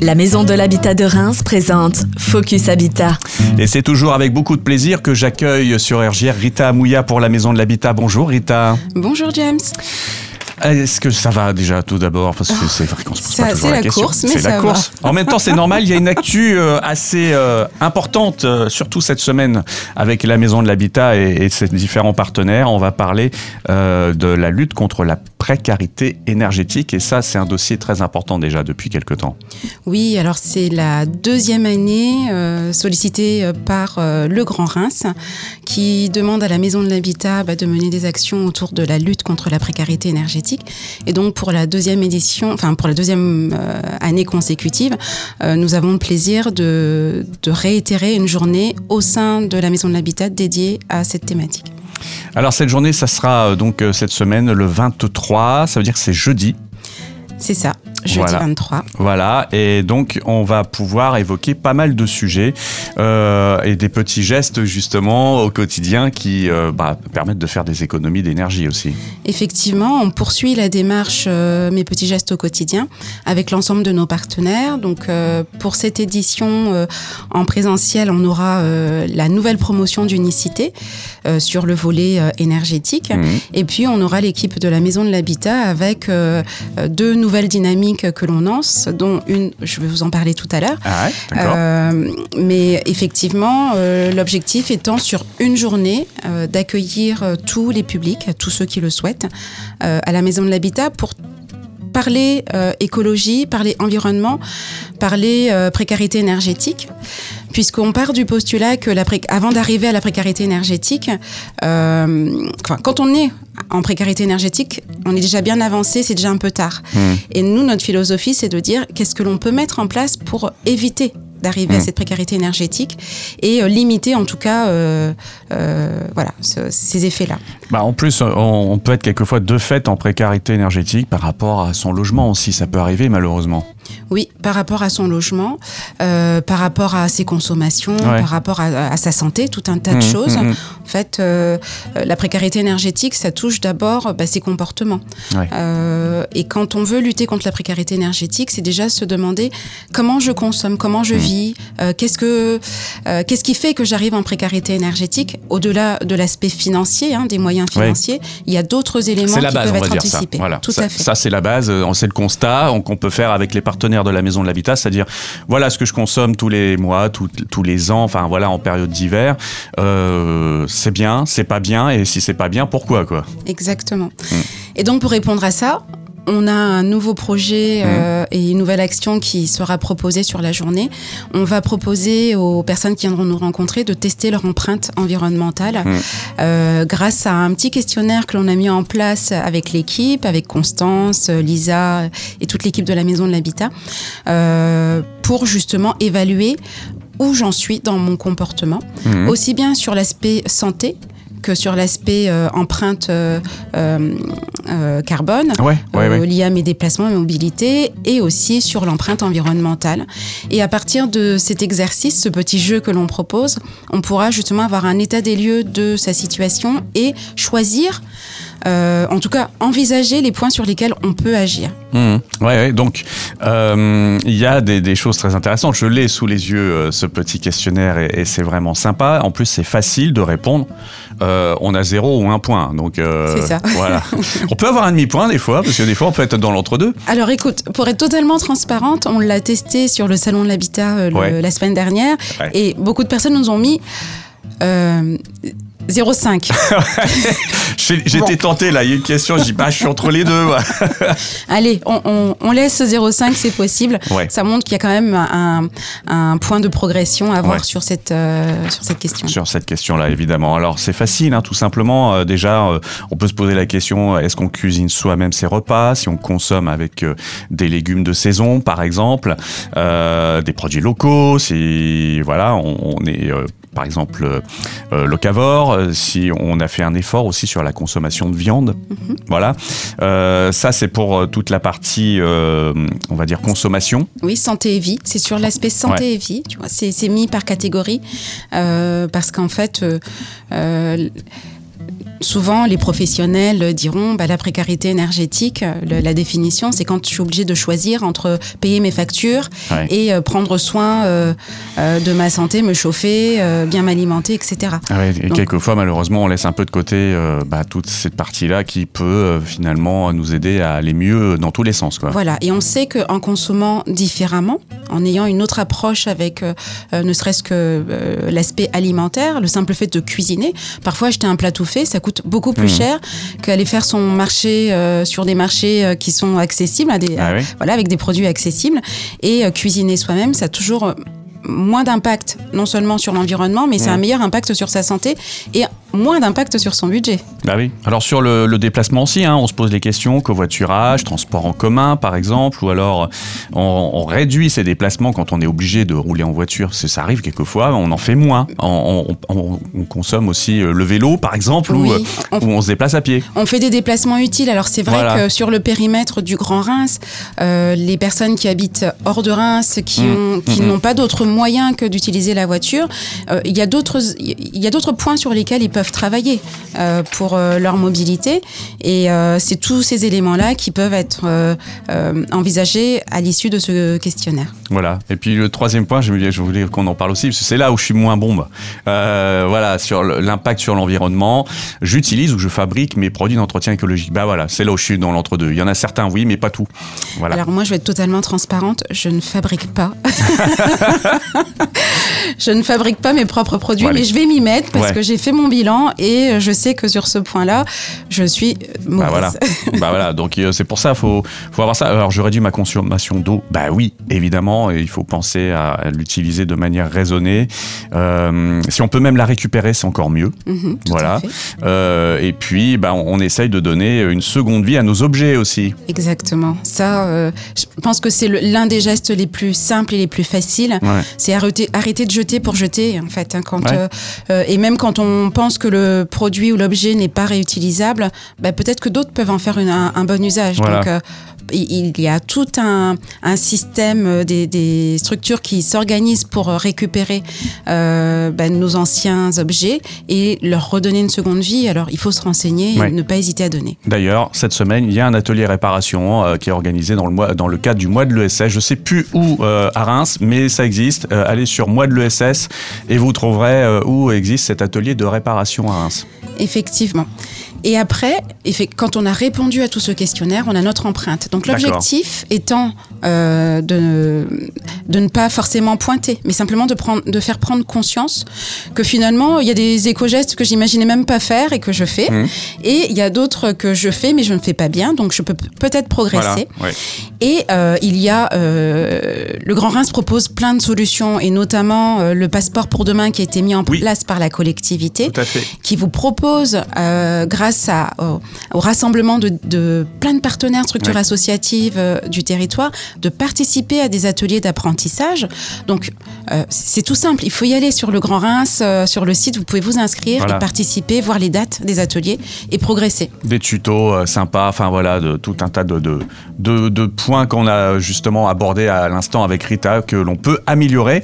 La Maison de l'Habitat de Reims présente Focus Habitat. Et c'est toujours avec beaucoup de plaisir que j'accueille sur RGR Rita Amouya pour la Maison de l'Habitat. Bonjour Rita. Bonjour James. Est-ce que ça va déjà tout d'abord? Parce que c'est vrai qu'on se pose pas toujours C'est la, la question. course, mais C'est ça la va. course. En même temps, c'est normal. Il y a une actu euh, assez euh, importante, euh, surtout cette semaine, avec la Maison de l'Habitat et, ses différents partenaires. On va parler de la lutte contre la précarité énergétique. Et ça, c'est un dossier très important déjà depuis quelque temps. Oui, alors c'est la deuxième année euh, sollicitée euh, par euh, le Grand Reims qui demande à la Maison de l'Habitat bah, de mener des actions autour de la lutte contre la précarité énergétique. Et donc pour la deuxième édition, enfin pour la deuxième année consécutive, nous avons le plaisir de réitérer une journée au sein de la Maison de l'Habitat dédiée à cette thématique. Alors cette journée, ça sera euh, donc euh, cette semaine le 23. Ça veut dire que c'est jeudi. C'est ça, jeudi Voilà. 23. Voilà, et donc on va pouvoir évoquer pas mal de sujets euh, et des petits gestes justement au quotidien qui euh, bah, permettent de faire des économies d'énergie aussi. Effectivement, on poursuit la démarche euh, Mes petits gestes au quotidien avec l'ensemble de nos partenaires. Donc, pour cette édition en présentiel, on aura la nouvelle promotion d'unicité sur le volet énergétique. Mhm. Et puis, on aura l'équipe de la Maison de l'Habitat avec deux nouvelles dynamiques que l'on lance, dont une, je vais vous en parler tout à l'heure. Ah ouais. Euh, mais effectivement, euh, l'objectif étant sur une journée euh, d'accueillir tous les publics, tous ceux qui le souhaitent, à la Maison de l'Habitat pour parler euh, écologie, parler environnement, parler euh, précarité énergétique, puisqu'on part du postulat que la pré- avant d'arriver à la précarité énergétique, euh, quand on est en précarité énergétique, on est déjà bien avancé, c'est déjà un peu tard. Mhm. Et nous, notre philosophie, c'est de dire qu'est-ce que l'on peut mettre en place pour éviter d'arriver à Mm. cette précarité énergétique et euh, limiter en tout cas euh, euh, voilà, ce- ces effets-là. Bah, en plus, on, on peut être quelquefois de fait en précarité énergétique par rapport à son logement aussi, ça peut arriver malheureusement. Oui, par rapport à son logement, euh, par rapport à ses consommations, Ouais. par rapport à, à sa santé, tout un tas de Mhm, choses. mhm. En fait, euh, euh, la précarité énergétique, ça touche d'abord bah, ses comportements. Ouais. Euh, et quand on veut lutter contre la précarité énergétique, c'est déjà se demander comment je consomme, comment Mmh. je vis, qu'est-ce que, qu'est-ce qui fait que j'arrive en précarité énergétique. Au-delà de l'aspect financier, hein, des moyens Ouais. financiers, il y a d'autres éléments C'est la qui base, peuvent on va être anticipés. Voilà. Tout ça, à fait. ça, c'est la base, c'est le constat on- qu'on peut faire avec les partenaires de la Maison de l'Habitat, c'est-à-dire voilà ce que je consomme tous les mois, tout- tous les ans, enfin voilà en période d'hiver. Euh, c'est bien, c'est pas bien, et si c'est pas bien, pourquoi quoi? Exactement. Mm. Et donc pour répondre à ça, on a un nouveau projet euh, et une nouvelle action qui sera proposée sur la journée. On va proposer aux personnes qui viendront nous rencontrer de tester leur empreinte environnementale Mm. euh, grâce à un petit questionnaire que l'on a mis en place avec l'équipe, avec Constance, Lisa et toute l'équipe de la Maison de l'Habitat, euh, pour justement évaluer où j'en suis dans mon comportement, Mhm. aussi bien sur l'aspect santé que sur l'aspect euh, empreinte euh, euh, carbone. Ouais, ouais, ouais. lié à mes déplacements et mobilité et aussi sur l'empreinte environnementale. Et à partir de cet exercice, ce petit jeu que l'on propose, on pourra justement avoir un état des lieux de sa situation et choisir, euh, en tout cas envisager les points sur lesquels on peut agir. Mhm. Ouais, ouais, donc euh, il y a des, des choses très intéressantes. Je l'ai sous les yeux, euh, ce petit questionnaire, et, et c'est vraiment sympa. En plus, c'est facile de répondre. On a zéro ou un point. Donc, C'est ça. Voilà. on peut avoir un demi-point des fois, parce que des fois, on peut être dans l'entre-deux. Alors écoute, pour être totalement transparente, on l'a testé sur le salon de l'habitat Ouais. la semaine dernière Ouais. et beaucoup de personnes nous ont mis euh, 0,5. J'ai- J'étais tenté, là. Il y a une question. Je dis, bah, je suis entre les deux. Allez, on, on- on laisse 0,5, c'est possible. Ouais. Ça montre qu'il y a quand même un, un point de progression à avoir Ouais. sur, cette, euh, sur cette question. Sur cette question-là, évidemment. Alors, c'est facile, hein, tout simplement. Euh, déjà, euh, on peut se poser la question est-ce qu'on cuisine soi-même ses repas Si on consomme avec euh, des légumes de saison, par exemple, euh, des produits locaux, si voilà, on, on est euh, par exemple euh, euh, locavore, euh, si on a fait un effort aussi sur la consommation de viande, voilà. Euh, ça, c'est pour toute la partie, euh, on va dire consommation. Oui, santé et vie. C'est sur l'aspect santé et vie. Tu vois, c'est mis par catégorie parce qu'en fait, souvent, les professionnels diront bah, la précarité énergétique, le- la définition, c'est quand je suis obligée de choisir entre payer mes factures Ouais. et euh, prendre soin euh, euh, de ma santé, me chauffer, bien m'alimenter, etc. Ah ouais, et Donc- quelquefois, malheureusement, on laisse un peu de côté bah, toute cette partie-là qui peut finalement nous aider à aller mieux dans tous les sens. Quoi. Voilà, et on sait qu'en consommant différemment, en ayant une autre approche avec ne serait-ce que l'aspect alimentaire, le simple fait de cuisiner, parfois acheter un plat tout fait, ça coûte beaucoup plus Mhm. cher qu'aller faire son marché euh, sur des marchés euh, qui sont accessibles, à des, Ah oui. voilà, avec des produits accessibles. Et euh, cuisiner soi-même, ça a toujours moins d'impact, non seulement sur l'environnement, mais c'est Mhm. un meilleur impact sur sa santé et moins d'impact sur son budget. Bah oui. Alors sur le, le déplacement aussi, hein, on se pose les questions covoiturage, transport en commun par exemple, ou alors on, on réduit ses déplacements quand on est obligé de rouler en voiture. Ça arrive quelquefois, on en fait moins. On, on- on- on consomme aussi euh, le vélo par exemple, Oui, ou, euh, on- ou on se déplace à pied. On fait des déplacements utiles. Alors c'est vrai Voilà. que sur le périmètre du Grand Reims, euh, les personnes qui habitent hors de Reims, qui Mmh. qui Mmh. n'ont pas d'autre moyen que d'utiliser la voiture, d'autres il y a d'autres points sur lesquels ils peuvent travailler euh, pour euh, leur mobilité. Et euh, c'est tous ces éléments-là qui peuvent être envisagés à l'issue de ce questionnaire. Voilà. Et puis le troisième point, je, voulais qu'on en parle aussi, parce que c'est là où je suis moins bombe. Voilà, sur l'impact sur l'environnement. J'utilise ou je fabrique mes produits d'entretien écologique. Bah voilà, c'est là où je suis dans l'entre-deux. Il y en a certains, oui, mais pas tout. Voilà. Alors moi, je vais être totalement transparente. Je ne fabrique pas. je ne fabrique pas mes propres produits, Ouais, mais je vais m'y mettre parce Ouais. que j'ai fait mon bilan et je sais que sur ce point-là, je suis mauvaise. Bah voilà. bah voilà, donc euh, c'est pour ça, faut, faut avoir ça. Alors je réduis ma consommation d'eau. Bah oui, évidemment, et il faut penser à, l'utiliser de manière raisonnée. Euh, si on peut même la récupérer, c'est encore mieux. Mhm, Voilà. Euh, et puis, bah, on, on essaye de donner une seconde vie à nos objets aussi. Exactement. Ça, euh, je pense que c'est l'un des gestes les plus simples et les plus faciles. Ouais. C'est arrêter, arrêter de jeter pour jeter, en fait. hein, quand, Ouais. et même quand on pense que le produit ou l'objet n'est pas réutilisable, bah, peut-être que d'autres peuvent en faire une- un, un bon usage. Voilà. Donc, euh, il y a tout un, un système, euh, des, des structures qui s'organisent pour euh, récupérer euh, bah, nos anciens objets et leur redonner une seconde vie. Alors, il faut se renseigner et Ouais. ne pas hésiter à donner. D'ailleurs, cette semaine, il y a un atelier réparation euh, qui est organisé dans le, mois, dans le cadre du mois de l'ESS. Je sais plus où euh, à Reims, mais ça existe. Allez sur mois de l'ESS et vous trouverez où existe cet atelier de réparation à Reims. Effectivement. Et après, quand on a répondu à tout ce questionnaire, on a notre empreinte. Donc D'accord. l'objectif étant euh, de, de ne pas forcément pointer, mais simplement de, prendre, de faire prendre conscience que finalement, il y a des éco-gestes que j'imaginais même pas faire et que je fais. Mmh. Et il y a d'autres que je fais, mais je ne fais pas bien. Donc je peux peut-être progresser. Voilà. Ouais. Et euh, il y a euh, le Grand Reims propose plein de solutions et notamment le passeport pour demain qui a été mis en Oui. place par la collectivité qui vous propose, grâce à, au, au rassemblement de, de plein de partenaires, structures Ouais. Associatives euh, du territoire, de participer à des ateliers d'apprentissage. Donc, euh, c'est tout simple. Il faut y aller sur le Grand Reims, euh, sur le site, vous pouvez vous inscrire Voilà. et participer, voir les dates des ateliers et progresser. Des tutos euh, sympas, enfin voilà, de, tout un tas de, de, de, de points qu'on a justement abordés à l'instant avec Rita que l'on peut améliorer.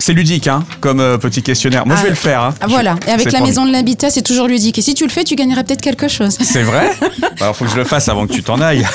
C'est ludique, hein, comme euh, petit questionnaire. Moi, je Ah, vais le faire. Hein. Ah, voilà. Et avec la maison de l'habitat, c'est toujours ludique. Et si tu le fais, tu gagneras peut-être quelque chose. C'est vrai? Alors, faut que je le fasse avant que tu t'en ailles.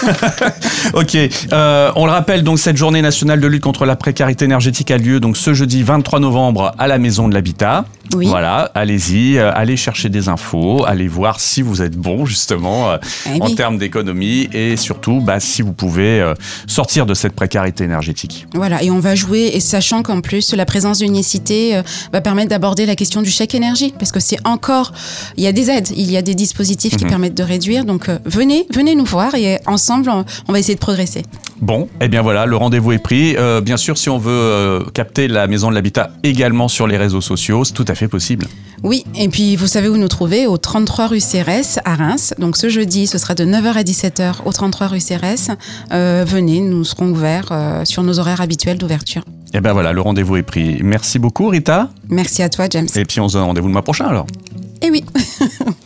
ok. Euh, on le rappelle, donc, cette journée nationale de lutte contre la précarité énergétique a lieu donc ce jeudi 23 novembre à la Maison de l'Habitat. Oui. Voilà, allez-y, euh, allez chercher des infos, allez voir si vous êtes bon, justement, euh, Eh en oui. termes d'économie et surtout, bah, si vous pouvez euh, sortir de cette précarité énergétique. Voilà, et on va jouer, et sachant qu'en plus, la présence d'unicité va permettre d'aborder la question du chèque énergie, parce que c'est encore, il y a des aides, il y a des dispositifs qui Mhm. permettent de réduire, donc venez, venez nous voir, et ensemble, on va essayer de progresser. Bon, eh bien voilà, le rendez-vous est pris. Euh, bien sûr, si on veut euh, capter la Maison de l'Habitat également sur les réseaux sociaux, c'est tout à fait possible. Oui, et puis vous savez où nous trouver, au 33 rue Cérès, à Reims. Donc ce jeudi, ce sera de 9h à 17h au 33 rue Cérès. Euh, venez, nous serons ouverts sur nos horaires habituels d'ouverture. Eh bien voilà, le rendez-vous est pris. Merci beaucoup, Rita. Merci à toi, James. Et puis on se donne rendez-vous le mois prochain alors. Et oui.